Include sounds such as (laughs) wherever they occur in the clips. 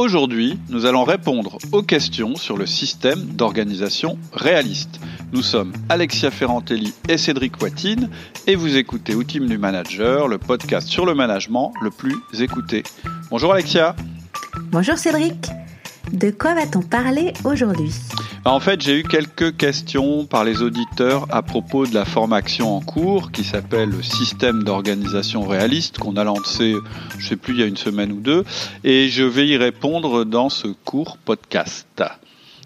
Aujourd'hui, nous allons répondre aux questions sur le système d'organisation réaliste. Nous sommes Alexia Ferrantelli et Cédric Watine et vous écoutez Outils du Manager, le podcast sur le management le plus écouté. Bonjour Alexia. Bonjour Cédric. De quoi va-t-on parler aujourd'hui bah, en fait, j'ai eu quelques questions par les auditeurs à propos de la formation en cours qui s'appelle Système d'organisation réaliste qu'on a lancé, je sais plus, il y a une semaine ou deux, et je vais y répondre dans ce cours podcast.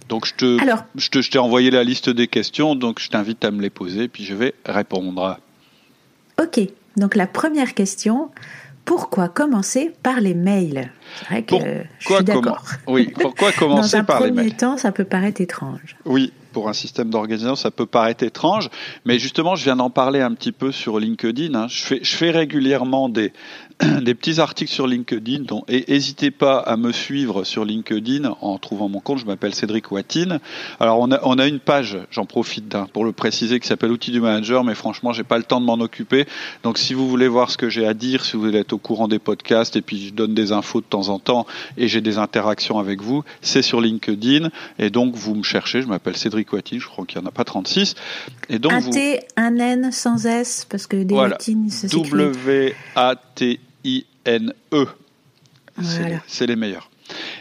Donc je te, je te, je t'ai envoyé la liste des questions, donc je t'invite à me les poser, puis je vais répondre. Ok. Donc la première question, pourquoi commencer par les mails? C'est vrai que je suis d'accord. Oui, pourquoi commencer par les mails Dans un premier temps, ça peut paraître étrange. Oui, pour un système d'organisation, ça peut paraître étrange, mais justement, je viens d'en parler un petit peu sur LinkedIn. Hein. Je, fais, je fais régulièrement des, (clears throat) des petits articles sur LinkedIn. Donc, et n'hésitez pas à me suivre sur LinkedIn en trouvant mon compte. Je m'appelle Cédric Watine. Alors, on a, on a une page, j'en profite hein, pour le préciser, qui s'appelle Outils du Manager, mais franchement, j'ai pas le temps de m'en occuper. Donc, si vous voulez voir ce que j'ai à dire, si vous voulez être au courant des podcasts, et puis je donne des infos de temps en temps, et j'ai des interactions avec vous, c'est sur LinkedIn. Et donc, vous me cherchez. Je m'appelle Cédric Watine. Je crois qu'il n'y en a pas 36. Et donc, un T, un N sans S, parce que des voilà. W-A-T I-N-E. C'est les meilleurs.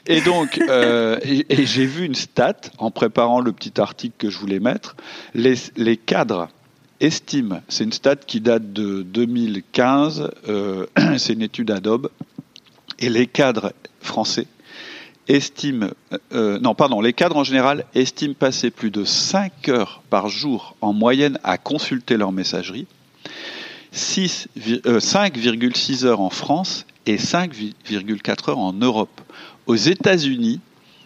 Et donc, euh, (laughs) et, j'ai vu une stat en préparant le petit article que je voulais mettre. Les, les cadres estiment, c'est une stat qui date de 2015, euh, (clears throat) c'est une étude Adobe, et les cadres français estiment, euh, non pardon, les cadres en général estiment passer plus de 5 heures par jour en moyenne à consulter leur messagerie 5,6 euh, heures en France et 5,4 heures en Europe. Aux États-Unis,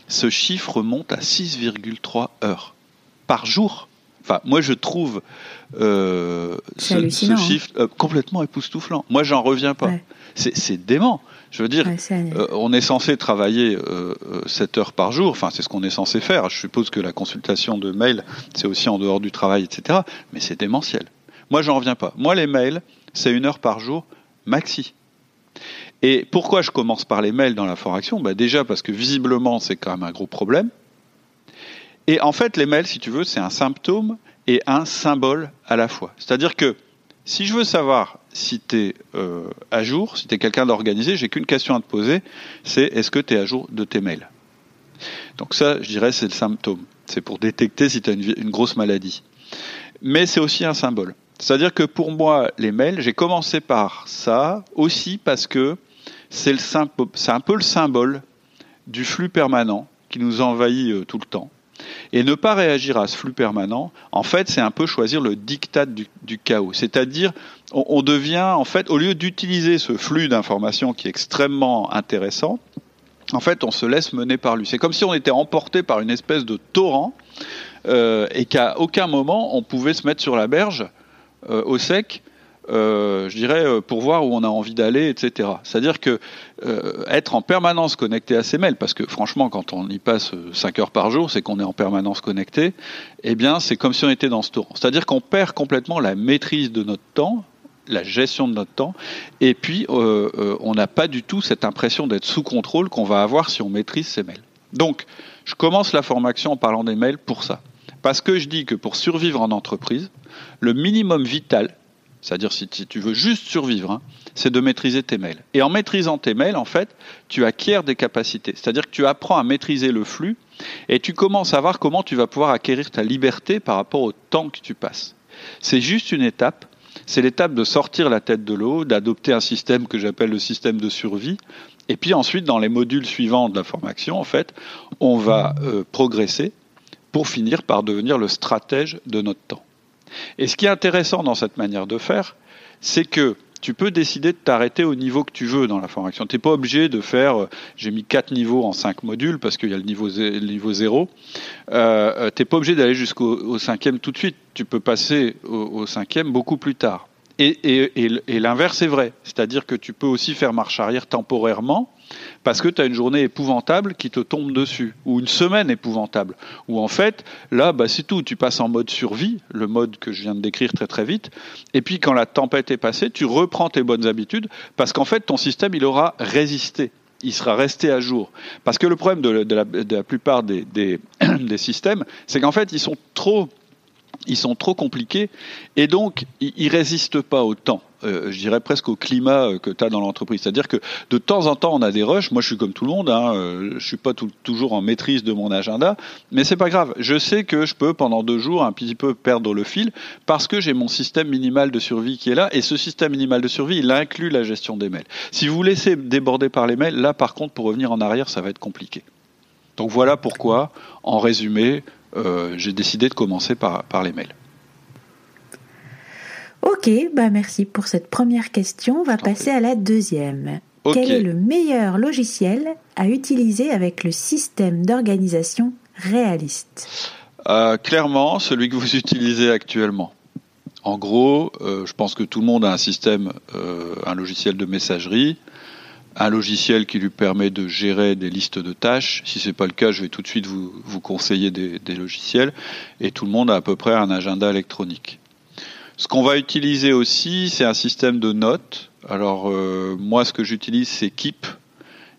ce chiffre monte à 6,3 heures par jour. Enfin, moi, je trouve euh, ce, chiffre euh, complètement époustouflant. Moi, j'en reviens pas. C'est dément. Je veux dire, on est censé travailler 7 heures par jour. Enfin, c'est ce qu'on est censé faire. Je suppose que la consultation de mail, c'est aussi en dehors du travail, etc. Mais c'est démentiel. Moi, j'en reviens pas. Moi, les mails, c'est une heure par jour maxi. Et pourquoi je commence par les mails dans la formation bah Déjà parce que visiblement, c'est quand même un gros problème. Et en fait, les mails, si tu veux, c'est un symptôme et un symbole à la fois. C'est-à-dire que si je veux savoir si tu es euh, à jour, si tu es quelqu'un d'organisé, j'ai qu'une question à te poser, c'est est-ce que tu es à jour de tes mails? Donc ça, je dirais, c'est le symptôme. C'est pour détecter si tu as une grosse maladie. Mais c'est aussi un symbole. C'est-à-dire que pour moi, les mails, j'ai commencé par ça aussi parce que c'est un peu le symbole du flux permanent qui nous envahit euh, tout le temps. Et ne pas réagir à ce flux permanent, en fait, c'est un peu choisir le diktat du, chaos. C'est-à-dire, on, devient, en fait, au lieu d'utiliser ce flux d'informations qui est extrêmement intéressant, en fait, on se laisse mener par lui. C'est comme si on était emporté par une espèce de torrent euh, et qu'à aucun moment on pouvait se mettre sur la berge euh, au sec, euh, je dirais, euh, pour voir où on a envie d'aller, etc. C'est-à-dire que être en permanence connecté à ses mails, parce que franchement, quand on y passe 5 heures par jour, c'est qu'on est en permanence connecté, eh bien, c'est comme si on était dans ce tour. C'est-à-dire qu'on perd complètement la maîtrise de notre temps, la gestion de notre temps, et puis on n'a pas du tout cette impression d'être sous contrôle qu'on va avoir si on maîtrise ses mails. Donc, je commence la formation en parlant des mails pour ça. Parce que je dis que pour survivre en entreprise, le minimum vital, c'est-à-dire si tu veux juste survivre, hein, c'est de maîtriser tes mails. Et en maîtrisant tes mails, en fait, tu acquiers des capacités. C'est-à-dire que tu apprends à maîtriser le flux et tu commences à voir comment tu vas pouvoir acquérir ta liberté par rapport au temps que tu passes. C'est juste une étape. C'est l'étape de sortir la tête de l'eau, d'adopter un système que j'appelle le système de survie. Et puis ensuite, dans les modules suivants de la formation, en fait, on va euh, progresser pour finir par devenir le stratège de notre temps. Et ce qui est intéressant dans cette manière de faire, c'est que tu peux décider de t'arrêter au niveau que tu veux dans la formation. Tu n'es pas obligé de faire, euh, j'ai mis quatre niveaux en cinq modules parce qu'il y a le niveau, le zéro. Euh, euh tu n'es pas obligé d'aller jusqu'au cinquième tout de suite. Tu peux passer au, cinquième beaucoup plus tard. Et l'inverse est vrai. C'est-à-dire que tu peux aussi faire marche arrière temporairement parce que tu as une journée épouvantable qui te tombe dessus, ou une semaine épouvantable, ou en fait, là, bah, c'est tout, tu passes en mode survie, le mode que je viens de décrire très très vite, et puis quand la tempête est passée, tu reprends tes bonnes habitudes, parce qu'en fait, ton système, il aura résisté. il sera resté à jour. Parce que le problème de, la, plupart (clears throat) des, systèmes, c'est qu'en fait, ils sont trop ils sont trop compliqués et donc ils résistent pas au temps. Euh, je dirais presque au climat euh, que tu as dans l'entreprise. C'est-à-dire que de temps en temps, on a des rushs. Moi, je suis comme tout le monde. Hein, euh, je suis pas toujours en maîtrise de mon agenda, mais c'est pas grave. Je sais que je peux pendant deux jours un petit peu perdre le fil parce que j'ai mon système minimal de survie qui est là. Et ce système minimal de survie, il inclut la gestion des mails. Si vous laissez déborder par les mails, là, par contre, pour revenir en arrière, ça va être compliqué. Donc voilà pourquoi, en résumé, euh, j'ai décidé de commencer par, par les mails. Ok, bah merci pour cette première question. On va passer à la deuxième. Quel est le meilleur logiciel à utiliser avec le système d'organisation réaliste? Euh, Clairement, celui que vous (laughs) utilisez actuellement. En gros, euh, je pense que tout le monde a un système, un logiciel de messagerie un logiciel qui lui permet de gérer des listes de tâches. Si c'est pas le cas, je vais tout de suite vous, vous conseiller des, logiciels. Et tout le monde a à peu près un agenda électronique. Ce qu'on va utiliser aussi, c'est un système de notes. Alors euh, moi, ce que j'utilise, c'est Keep.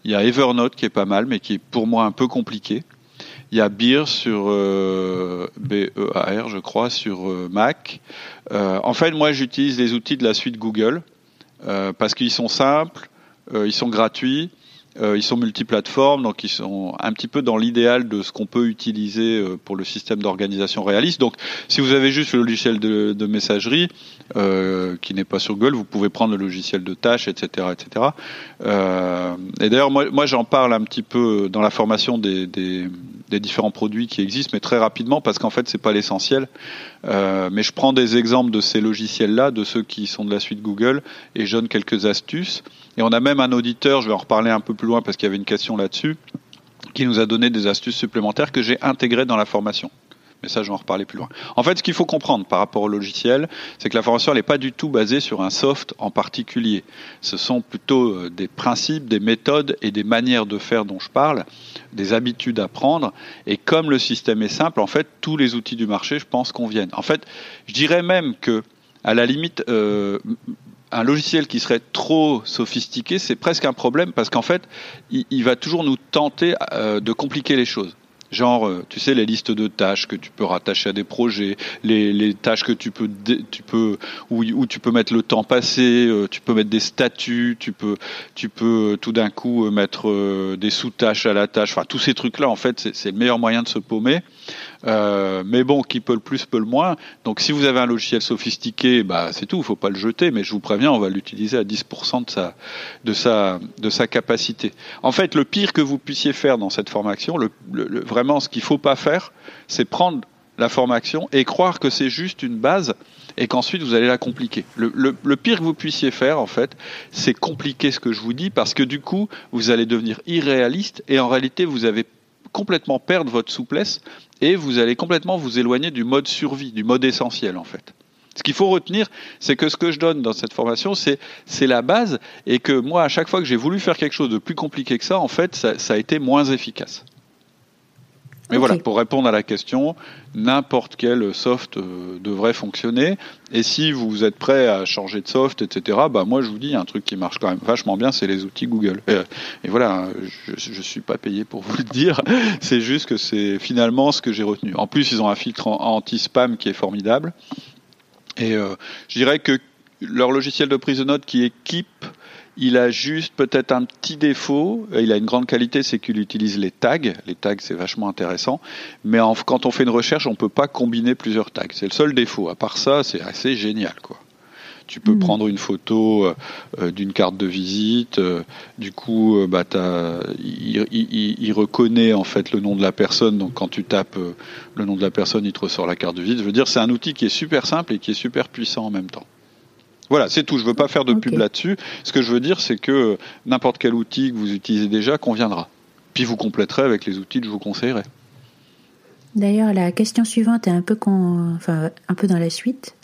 Il y a Evernote qui est pas mal, mais qui est pour moi un peu compliqué. Il y a Beer sur euh, B-E-A-R, je crois, sur euh, Mac. en fait, moi, j'utilise les outils de la suite Google parce qu'ils sont simples euh, ils sont gratuits. Euh, ils sont multiplateformes, donc ils sont un petit peu dans l'idéal de ce qu'on peut utiliser euh, pour le système d'organisation réaliste. Donc, si vous avez juste le logiciel de, de messagerie euh, qui n'est pas sur Google, vous pouvez prendre le logiciel de tâches, etc., etc. Euh, et d'ailleurs, moi, moi j'en parle un petit peu dans la formation des, des, des différents produits qui existent, mais très rapidement parce qu'en fait, c'est pas l'essentiel. Euh, mais je prends des exemples de ces logiciels-là, de ceux qui sont de la suite Google, et je donne quelques astuces. Et on a même un auditeur, je vais en reparler un peu plus loin parce qu'il y avait une question là-dessus, qui nous a donné des astuces supplémentaires que j'ai intégrées dans la formation. Mais ça, je vais en reparler plus loin. En fait, ce qu'il faut comprendre par rapport au logiciel, c'est que la formation n'est pas du tout basée sur un soft en particulier. Ce sont plutôt euh, des principes, des méthodes et des manières de faire dont je parle, des habitudes à prendre. Et comme le système est simple, en fait, tous les outils du marché, je pense, conviennent. En fait, je dirais même que, à la limite, euh, un logiciel qui serait trop sophistiqué, c'est presque un problème parce qu'en fait, il, va toujours nous tenter euh, de compliquer les choses. Genre, euh, tu sais, les listes de tâches que tu peux rattacher à des projets, les, les tâches que tu peux, tu peux, où, où, tu peux mettre le temps passé, euh, tu peux mettre des statuts, tu peux, tu peux tout d'un coup mettre des sous-tâches à la tâche. Enfin, tous ces trucs-là, en fait, c'est le meilleur moyen de se paumer. Euh, mais bon, qui peut le plus peut le moins. Donc si vous avez un logiciel sophistiqué, bah c'est tout, il faut pas le jeter. Mais je vous préviens, on va l'utiliser à 10% de sa, de sa, de sa capacité. En fait, le pire que vous puissiez faire dans cette formation, le, vraiment ce qu'il faut pas faire, c'est prendre la formation et croire que c'est juste une base et qu'ensuite vous allez la compliquer. Le, le, le, pire que vous puissiez faire, en fait, c'est compliquer ce que je vous dis parce que du coup, vous allez devenir irréaliste et en réalité, vous avez complètement perdre votre souplesse et vous allez complètement vous éloigner du mode survie, du mode essentiel en fait. Ce qu'il faut retenir, c'est que ce que je donne dans cette formation, c'est la base et que moi, à chaque fois que j'ai voulu faire quelque chose de plus compliqué que ça, en fait, ça a été moins efficace. Mais voilà, pour répondre à la question, n'importe quel soft euh, devrait fonctionner. Et si vous êtes prêt à changer de soft, etc., bah moi je vous dis un truc qui marche quand même vachement bien, c'est les outils Google. Et, et voilà, je, je suis pas payé pour vous le dire. (laughs) C'est juste que c'est finalement ce que j'ai retenu. En plus, ils ont un filtre anti-spam qui est formidable. Et euh, je dirais que leur logiciel de prise de notes qui Keep il a juste peut-être un petit défaut. Il a une grande qualité, c'est qu'il utilise les tags. Les tags, c'est vachement intéressant. Mais quand on fait une recherche, on peut pas combiner plusieurs tags. C'est le seul défaut. À part ça, c'est assez génial, quoi. Tu peux hmm. prendre une photo euh, euh, d'une carte de visite. Euh, du coup, bah, il, reconnaît en fait le nom de la personne. Donc, quand tu tapes le nom de la personne, il te ressort la carte de visite. Je veux dire, c'est un outil qui est super simple et qui est super puissant en même temps. Voilà, c'est tout. Je veux pas faire de pub là-dessus. Ce que je veux dire, c'est que n'importe quel outil que vous utilisez déjà conviendra. Puis vous compléterez avec les outils que je vous conseillerai. D'ailleurs, la question suivante est un peu, enfin, un peu dans la suite.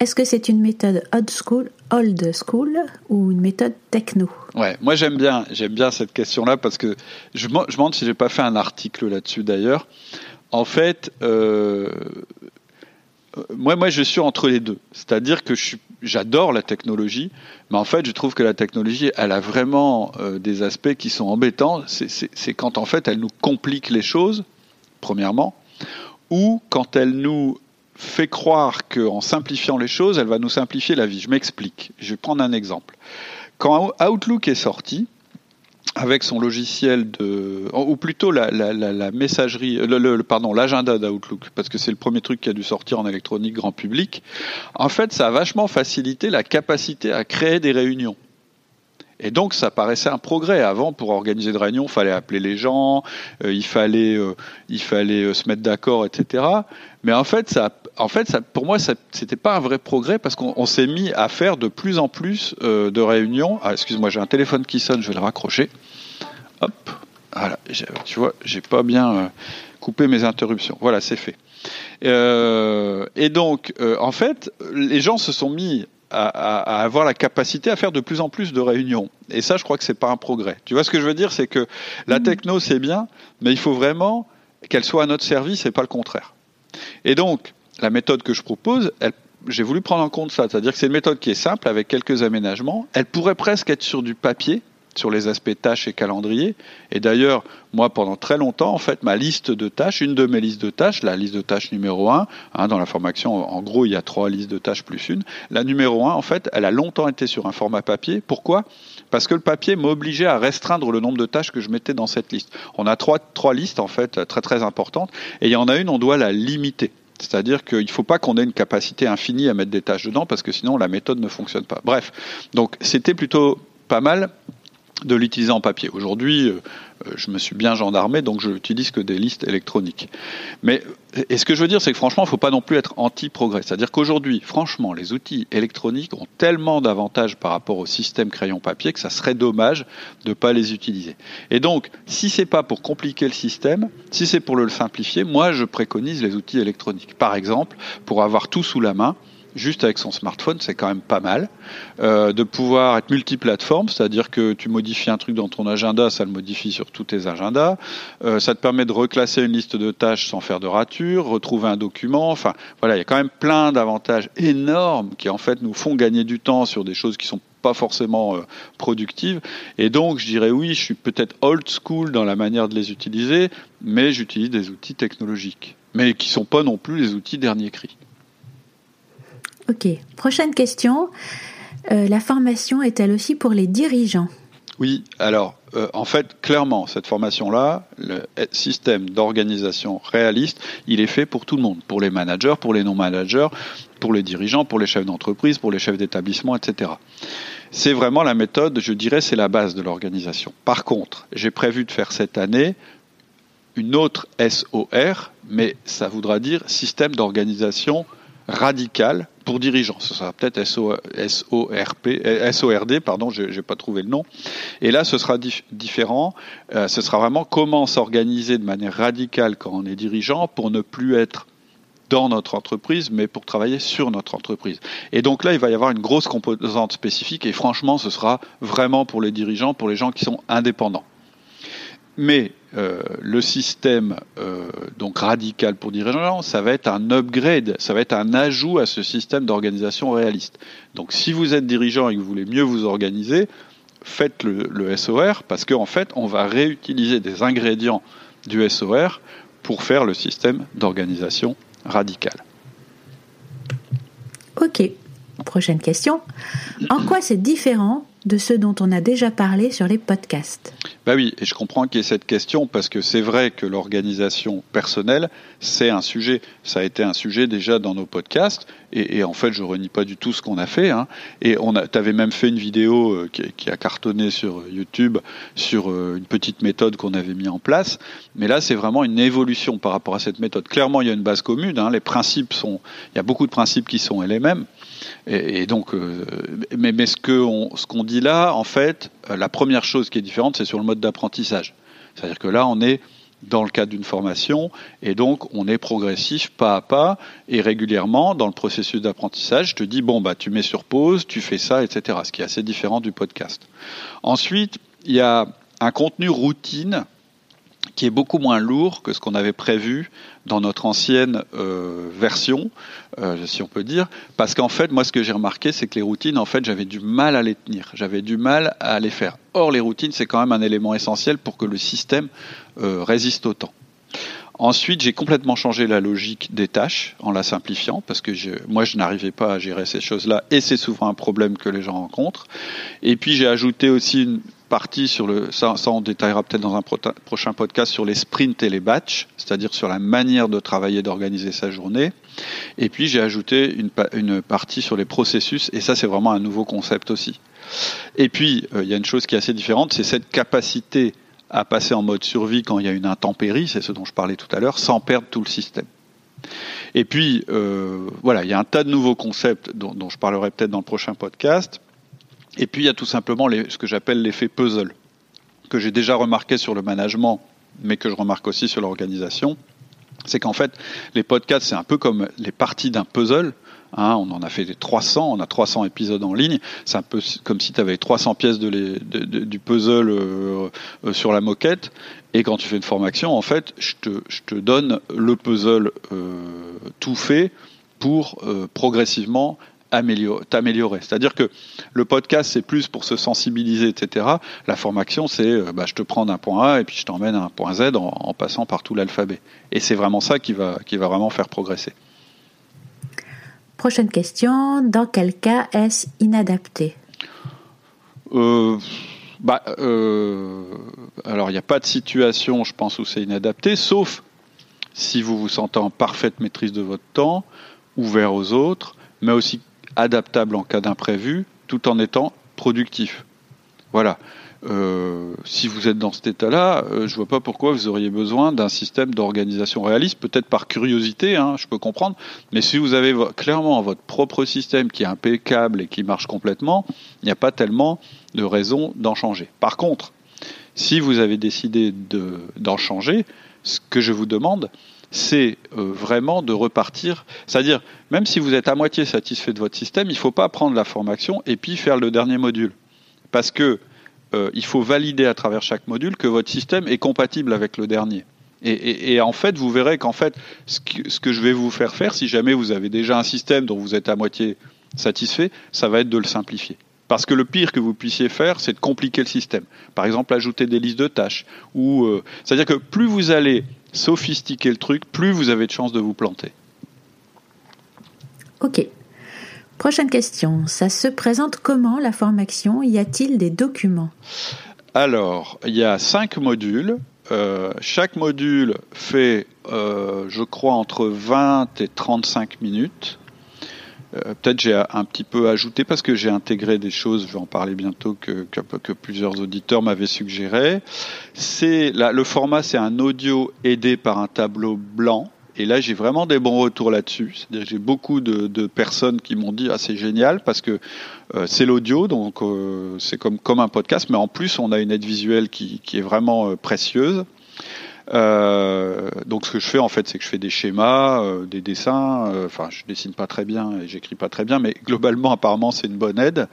Est-ce que c'est une méthode old school, old school ou une méthode techno? Ouais, moi j'aime bien, j'aime bien cette question-là parce que je, me demande si j'ai pas fait un article là-dessus d'ailleurs. En fait, euh, moi, moi, je suis entre les deux. C'est-à-dire que je suis j'adore la technologie, mais en fait, je trouve que la technologie, elle a vraiment euh, des aspects qui sont embêtants. C'est quand en fait, elle nous complique les choses, premièrement, ou quand elle nous fait croire qu'en simplifiant les choses, elle va nous simplifier la vie. Je m'explique. Je vais prendre un exemple. Quand Outlook est sorti, avec son logiciel de, ou plutôt la, messagerie, le, pardon, l'agenda d'Outlook, parce que c'est le premier truc qui a dû sortir en électronique grand public. En fait, ça a vachement facilité la capacité à créer des réunions. Et donc, ça paraissait un progrès. Avant, pour organiser des réunions, il fallait appeler les gens, euh, il fallait, euh, il fallait euh, se mettre d'accord, etc. Mais en fait, ça, en fait, ça, pour moi, c'était pas un vrai progrès parce qu'on s'est mis à faire de plus en plus de réunions. Ah, excuse-moi, j'ai un téléphone qui sonne, je vais le raccrocher. Hop, voilà, tu vois, j'ai pas bien euh, coupé mes interruptions. Voilà, c'est fait. Euh, et donc, euh, en fait, les gens se sont mis à, avoir la capacité à faire de plus en plus de réunions. Et ça, je crois que c'est pas un progrès. Tu vois ce que je veux dire, c'est que la mmh. techno c'est bien, mais il faut vraiment qu'elle soit à notre service et pas le contraire. Et donc, la méthode que je propose, j'ai voulu prendre en compte ça, c'est-à-dire que c'est une méthode qui est simple avec quelques aménagements. Elle pourrait presque être sur du papier, sur les aspects tâches et calendrier. Et d'ailleurs, moi, pendant très longtemps, en fait, ma liste de tâches, une de mes listes de tâches, la liste de tâches numéro 1, hein, dans la formation, en gros, il y a trois listes de tâches plus une. La numéro 1, en fait, elle a longtemps été sur un format papier. Pourquoi? Parce que le papier m'obligeait à restreindre le nombre de tâches que je mettais dans cette liste. On a trois, trois listes, en fait, très très importantes. Et il y en a une, on doit la limiter. C'est-à-dire qu'il ne faut pas qu'on ait une capacité infinie à mettre des tâches dedans parce que sinon la méthode ne fonctionne pas. Bref, donc c'était plutôt pas mal de l'utiliser en papier. Aujourd'hui, euh, euh, je me suis bien gendarmé, donc je n'utilise que des listes électroniques. Mais et ce que je veux dire, c'est que franchement, il ne faut pas non plus être anti-progrès. C'est-à-dire qu'aujourd'hui, franchement, les outils électroniques ont tellement d'avantages par rapport au système crayon-papier que ça serait dommage de ne pas les utiliser. Et donc, si c'est pas pour compliquer le système, si c'est pour le simplifier, moi, je préconise les outils électroniques. Par exemple, pour avoir tout sous la main, juste avec son smartphone, c'est quand même pas mal. Euh, de pouvoir être multiplateforme, c'est-à-dire que tu modifies un truc dans ton agenda, ça le modifie sur tous tes agendas. Euh, ça te permet de reclasser une liste de tâches sans faire de rature, retrouver un document. Enfin, voilà, il y a quand même plein d'avantages énormes qui en fait nous font gagner du temps sur des choses qui sont pas forcément euh, productives. Et donc, je dirais oui, je suis peut-être old school dans la manière de les utiliser, mais j'utilise des outils technologiques, mais qui sont pas non plus les outils dernier cri. Ok, prochaine question. Euh, la formation est-elle aussi pour les dirigeants? Oui, alors euh, en fait, clairement, cette formation-là, le système d'organisation réaliste, il est fait pour tout le monde, pour les managers, pour les non-managers, pour les dirigeants, pour les chefs d'entreprise, pour les chefs d'établissement, etc. C'est vraiment la méthode, je dirais, c'est la base de l'organisation. Par contre, j'ai prévu de faire cette année une autre SOR, mais ça voudra dire système d'organisation radical pour dirigeants. Ce sera peut-être SORD, pardon, je n'ai pas trouvé le nom. Et là, ce sera différent. Euh, ce sera vraiment comment s'organiser de manière radicale quand on est dirigeant pour ne plus être dans notre entreprise, mais pour travailler sur notre entreprise. Et donc là, il va y avoir une grosse composante spécifique, et franchement, ce sera vraiment pour les dirigeants, pour les gens qui sont indépendants. Mais euh, le système euh, donc radical pour dirigeants, ça va être un upgrade, ça va être un ajout à ce système d'organisation réaliste. Donc si vous êtes dirigeant et que vous voulez mieux vous organiser, faites le, SOR parce qu'en fait, on va réutiliser des ingrédients du SOR pour faire le système d'organisation radical. Ok, prochaine question. En quoi c'est différent de ce dont on a déjà parlé sur les podcasts Bah oui, et je comprends qu'il y ait cette question parce que c'est vrai que l'organisation personnelle, c'est un sujet. Ça a été un sujet déjà dans nos podcasts et, en fait, je renie pas du tout ce qu'on a fait. Hein. Et on a, avais même fait une vidéo euh, qui, a cartonné sur YouTube sur euh, une petite méthode qu'on avait mis en place. Mais là, c'est vraiment une évolution par rapport à cette méthode. Clairement, il y a une base commune. Hein. Les principes sont, il y a beaucoup de principes qui sont les mêmes. Et, donc, euh, mais, mais, ce qu'on ce qu'on dit là, en fait, euh, la première chose qui est différente, c'est sur le mode d'apprentissage. C'est-à-dire que là, on est dans le cadre d'une formation et donc on est progressif pas à pas et régulièrement dans le processus d'apprentissage je te dis bon bah tu mets sur pause tu fais ça etc ce qui est assez différent du podcast ensuite il y a un contenu routine qui est beaucoup moins lourd que ce qu'on avait prévu dans notre ancienne euh, version, euh, si on peut dire, parce qu'en fait, moi, ce que j'ai remarqué, c'est que les routines, en fait, j'avais du mal à les tenir, j'avais du mal à les faire. Or, les routines, c'est quand même un élément essentiel pour que le système euh, résiste au temps. Ensuite, j'ai complètement changé la logique des tâches en la simplifiant parce que moi, je n'arrivais pas à gérer ces choses-là et c'est souvent un problème que les gens rencontrent. Et puis, j'ai ajouté aussi une partie sur le, ça, ça on détaillera peut-être dans un prochain podcast sur les sprints et les batchs, c'est-à-dire sur la manière de travailler, d'organiser sa journée. Et puis, j'ai ajouté une, une partie sur les processus et ça, c'est vraiment un nouveau concept aussi. Et puis, euh, il y a une chose qui est assez différente, c'est cette capacité à passer en mode survie quand il y a une intempérie, c'est ce dont je parlais tout à l'heure, sans perdre tout le système. Et puis, euh, voilà, il y a un tas de nouveaux concepts dont, je parlerai peut-être dans le prochain podcast. Et puis, il y a tout simplement ce que j'appelle l'effet puzzle, que j'ai déjà remarqué sur le management, mais que je remarque aussi sur l'organisation. C'est qu'en fait, les podcasts, c'est un peu comme les parties d'un puzzle. Hein, on en a fait 300, on a 300 épisodes en ligne. C'est un peu comme si tu avais 300 pièces du puzzle euh, euh, sur la moquette. Et quand tu fais une formation, en fait, je te, donne le puzzle euh, tout fait pour progressivement t'améliorer. C'est-à-dire que le podcast, c'est plus pour se sensibiliser, etc. La formation, c'est bah, je te prends d'un point A et puis je t'emmène à un point Z en, en passant par tout l'alphabet. Et c'est vraiment ça qui va, qui va vraiment faire progresser. Prochaine question, dans quel cas est-ce inadapté? Euh, bah, euh, Alors, il n'y a pas de situation, je pense, où c'est inadapté, sauf si vous vous sentez en parfaite maîtrise de votre temps, ouvert aux autres, mais aussi adaptable en cas d'imprévu, tout en étant productif. Voilà. Euh, si vous êtes dans cet état-là, euh, je vois pas pourquoi vous auriez besoin d'un système d'organisation réaliste, peut-être par curiosité, hein, je peux comprendre, mais si vous avez clairement votre propre système qui est impeccable et qui marche complètement, il n'y a pas tellement de raison d'en changer. Par contre, si vous avez décidé d'en changer, ce que je vous demande, c'est euh, vraiment de repartir. C'est-à-dire, même si vous êtes à moitié satisfait de votre système, il ne faut pas prendre la formation et puis faire le dernier module. Parce que euh, il faut valider à travers chaque module que votre système est compatible avec le dernier. Et, en fait, vous verrez qu'en fait, ce que, je vais vous faire faire, si jamais vous avez déjà un système dont vous êtes à moitié satisfait, ça va être de le simplifier. Parce que le pire que vous puissiez faire, c'est de compliquer le système. Par exemple, ajouter des listes de tâches. Ou, euh, c'est-à-dire que plus vous allez sophistiquer le truc, plus vous avez de chances de vous planter. Ok. Prochaine question. Ça se présente comment la formation? Y a-t-il des documents? Alors, il y a cinq modules. Euh, chaque module fait, euh, je crois, entre 20 et 35 minutes. Euh, peut-être j'ai un petit peu ajouté parce que j'ai intégré des choses, je vais en parler bientôt, que, que, plusieurs auditeurs m'avaient suggéré. C'est le format, c'est un audio aidé par un tableau blanc et là, j'ai vraiment des bons retours là-dessus. C'est-à-dire j'ai beaucoup de, personnes qui m'ont dit ah c'est génial parce que euh, c'est l'audio, donc euh, c'est comme comme un podcast, mais en plus on a une aide visuelle qui, qui est vraiment euh, précieuse. Euh, donc ce que je fais en fait, c'est que je fais des schémas, euh, des dessins. Euh, enfin, je dessine pas très bien et j'écris pas très bien, mais globalement, apparemment, c'est une bonne aide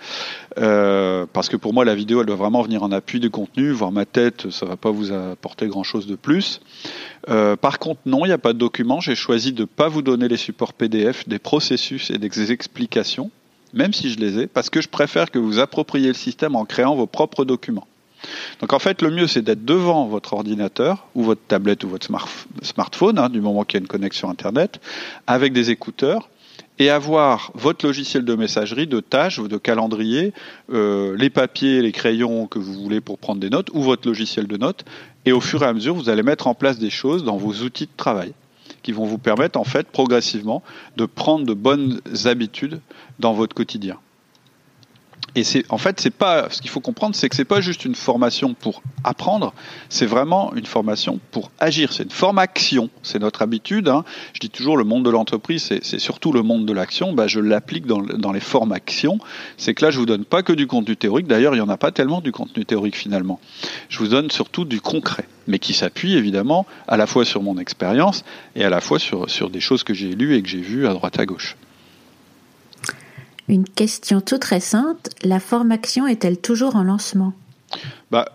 parce que pour moi, la vidéo, elle doit vraiment venir en appui du contenu. Voir ma tête, ça va pas vous apporter grand chose de plus. par contre, non, il n'y a pas de document. J'ai choisi de pas vous donner les supports PDF, des processus et des explications, même si je les ai, parce que je préfère que vous appropriez le système en créant vos propres documents. Donc en fait, le mieux, c'est d'être devant votre ordinateur ou votre tablette ou votre smartphone, hein, du moment qu'il y a une connexion Internet, avec des écouteurs et avoir votre logiciel de messagerie, de tâches de calendrier, euh, les papiers, les crayons que vous voulez pour prendre des notes, ou votre logiciel de notes. Et au fur et à mesure, vous allez mettre en place des choses dans vos outils de travail qui vont vous permettre en fait progressivement de prendre de bonnes habitudes dans votre quotidien. Et c'est en fait, c'est pas ce qu'il faut comprendre, c'est que c'est pas juste une formation pour apprendre, c'est vraiment une formation pour agir. C'est une formation, c'est notre habitude. Hein. Je dis toujours le monde de l'entreprise, c'est surtout le monde de l'action. Bah, je l'applique dans, dans, les formations. C'est que là, je vous donne pas que du contenu théorique. D'ailleurs, il y en a pas tellement du contenu théorique finalement. Je vous donne surtout du concret, mais qui s'appuie évidemment à la fois sur mon expérience et à la fois sur, sur des choses que j'ai lues et que j'ai vues à droite à gauche. Une question toute récente, la formation est-elle toujours en lancement? Bah,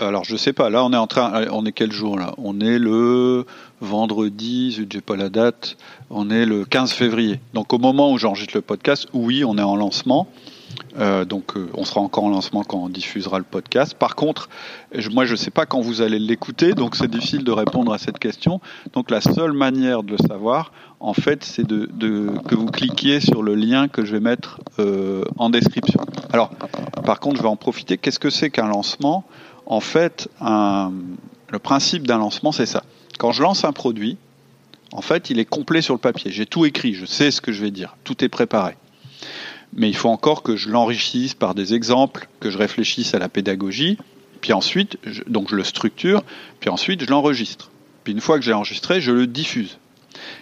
alors je sais pas, là on est en train, on est quel jour là? On est le vendredi, je j'ai pas la date, on est le 15 février. Donc au moment où j'enregistre le podcast, oui, on est en lancement. Euh, donc euh, on sera encore en lancement quand on diffusera le podcast. Par contre, moi je ne sais pas quand vous allez l'écouter, donc c'est difficile de répondre à cette question. Donc la seule manière de le savoir, en fait, c'est de, que vous cliquiez sur le lien que je vais mettre euh, en description. Alors, par contre, je vais en profiter. Qu'est-ce que c'est qu'un lancement? En fait, le principe d'un lancement, c'est ça. Quand je lance un produit, en fait, il est complet sur le papier. J'ai tout écrit, je sais ce que je vais dire, tout est préparé. Mais il faut encore que je l'enrichisse par des exemples, que je réfléchisse à la pédagogie, puis ensuite, je, donc je le structure, puis ensuite je l'enregistre. Puis une fois que j'ai enregistré, je le diffuse.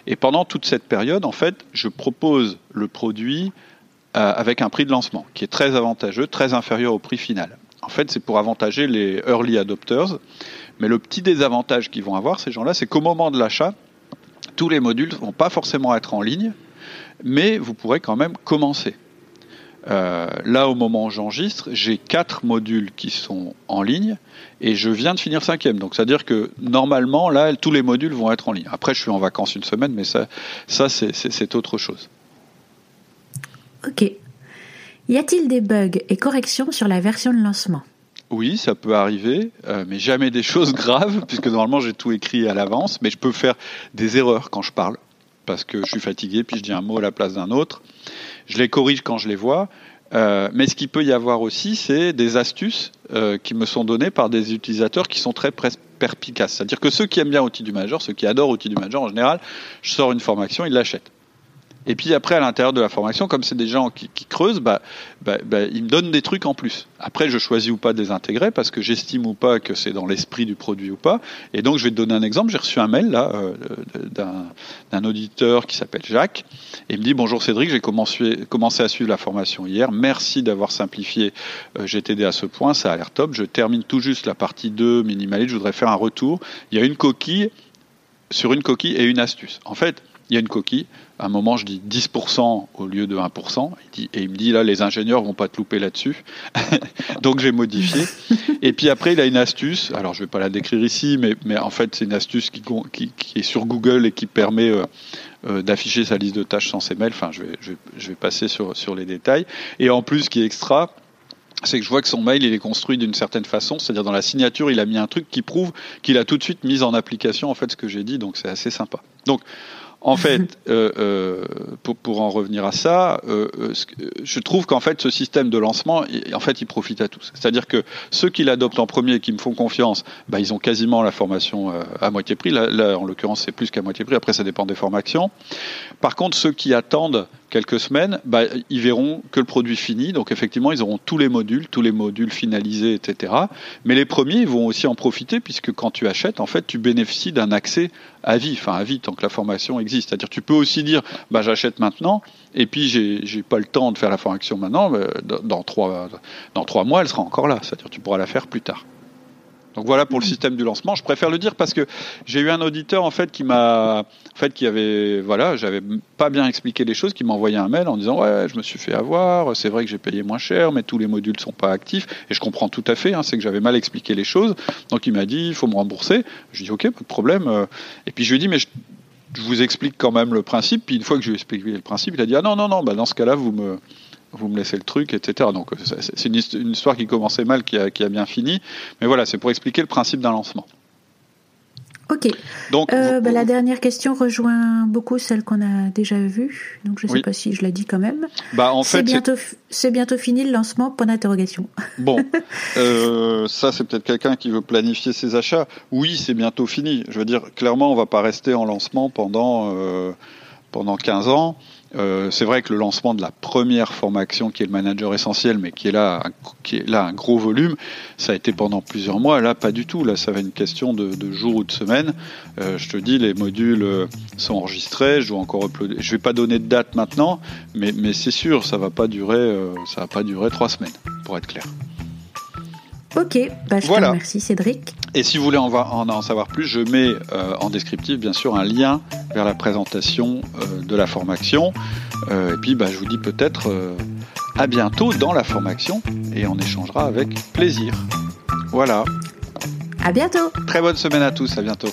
Et pendant toute cette période, en fait, je propose le produit euh, avec un prix de lancement qui est très avantageux, très inférieur au prix final. En fait, c'est pour avantager les early adopters. Mais le petit désavantage qu'ils vont avoir, ces gens-là, c'est qu'au moment de l'achat, tous les modules ne vont pas forcément être en ligne, mais vous pourrez quand même commencer. Euh, là, au moment où j'enregistre, j'ai quatre modules qui sont en ligne et je viens de finir cinquième. Donc, c'est-à-dire que normalement, là, tous les modules vont être en ligne. Après, je suis en vacances une semaine, mais ça, ça c'est autre chose. Ok. Y a-t-il des bugs et corrections sur la version de lancement? Oui, ça peut arriver, euh, mais jamais des choses (laughs) graves, puisque normalement j'ai tout écrit à l'avance, mais je peux faire des erreurs quand je parle, parce que je suis fatigué, puis je dis un mot à la place d'un autre. Je les corrige quand je les vois. Euh, mais ce qu'il peut y avoir aussi, c'est des astuces euh, qui me sont données par des utilisateurs qui sont très perspicaces. C'est-à-dire que ceux qui aiment bien Outil du Major, ceux qui adorent Outil du Major, en général, je sors une formation, ils l'achètent. Et puis après, à l'intérieur de la formation, comme c'est des gens qui, creusent, bah, bah, bah, ils me donnent des trucs en plus. Après, je choisis ou pas de les intégrer parce que j'estime ou pas que c'est dans l'esprit du produit ou pas. Et donc, je vais te donner un exemple. J'ai reçu un mail là euh, d'un auditeur qui s'appelle Jacques et il me dit bonjour Cédric, j'ai commencé, commencé à suivre la formation hier. Merci d'avoir simplifié euh, GTD à ce point. Ça a l'air top. Je termine tout juste la partie 2 minimaliste. Je voudrais faire un retour. Il y a une coquille sur une coquille et une astuce. En fait, il y a une coquille. À un moment, je dis 10% au lieu de 1%. et il me dit, là, les ingénieurs vont pas te louper là-dessus. (laughs) Donc, j'ai modifié. et puis après, il a une astuce. Alors, je vais pas la décrire ici, mais, mais en fait, c'est une astuce qui, qui, est sur Google et qui permet euh, euh, d'afficher sa liste de tâches sans ses mails. Enfin, je vais, je passer sur, sur les détails. Et en plus, ce qui est extra, c'est que je vois que son mail il est construit d'une certaine façon, c'est-à-dire dans la signature il a mis un truc qui prouve qu'il a tout de suite mis en application en fait ce que j'ai dit, donc c'est assez sympa. Donc en fait, euh, euh, pour, en revenir à ça, euh, je trouve qu'en fait, ce système de lancement, en fait, il profite à tous. C'est-à-dire que ceux qui l'adoptent en premier et qui me font confiance, bah, ils ont quasiment la formation à moitié prix. Là, là en l'occurrence, c'est plus qu'à moitié prix. Après, ça dépend des formations. Par contre, ceux qui attendent quelques semaines, bah, ils verront que le produit fini. Donc effectivement, ils auront tous les modules, tous les modules finalisés, etc. Mais les premiers, vont aussi en profiter puisque quand tu achètes, en fait, tu bénéficies d'un accès à vie, enfin à vie tant que la formation existe. C'est-à-dire, tu peux aussi dire, bah, j'achète maintenant et puis j'ai pas le temps de faire la formation maintenant. Dans trois, dans trois mois, elle sera encore là. C'est-à-dire, tu pourras la faire plus tard. Donc voilà pour le système du lancement. Je préfère le dire parce que j'ai eu un auditeur en fait qui m'a, en fait, qui avait, voilà, j'avais pas bien expliqué les choses, qui m'a envoyé un mail en disant ouais, je me suis fait avoir. C'est vrai que j'ai payé moins cher, mais tous les modules sont pas actifs. Et je comprends tout à fait. Hein, c'est que j'avais mal expliqué les choses. Donc il m'a dit il faut me rembourser. Je lui dit ok, pas de problème. Et puis je lui ai dit mais je, vous explique quand même le principe. Puis une fois que je lui ai expliqué le principe, il a dit ah non non non, bah dans ce cas-là vous me vous me laissez le truc, etc. Donc c'est une, histoire qui commençait mal, qui a, qui a bien fini. Mais voilà, c'est pour expliquer le principe d'un lancement. Ok. Donc, euh, bah, la dernière question rejoint beaucoup celle qu'on a déjà vue. Donc, je ne sais pas si je l'ai dit quand même. Bah, en fait, c'est bientôt, fini le lancement. Point d'interrogation. Bon, (laughs) euh, ça, c'est peut-être quelqu'un qui veut planifier ses achats. Oui, c'est bientôt fini. Je veux dire, clairement, on va pas rester en lancement pendant euh, pendant 15 ans. Euh, c'est vrai que le lancement de la première formation, qui est le manager essentiel, mais qui est là, qui est là un gros volume, ça a été pendant plusieurs mois. Là, pas du tout. Là, ça va être une question de, de jours ou de semaines. Euh, je te dis, les modules euh, sont enregistrés. Je dois encore uploader. Je vais pas donner de date maintenant, mais, mais c'est sûr, ça va pas durer, euh, ça va pas durer trois semaines, pour être clair. Ok, bah, je te remercie Cédric. Et si vous voulez en, en, savoir plus, je mets euh, en descriptif bien sûr un lien vers la présentation euh, de la formation. Euh, et puis bah, je vous dis peut-être à bientôt dans la formation et on échangera avec plaisir. Voilà. À bientôt. Très bonne semaine à tous. À bientôt.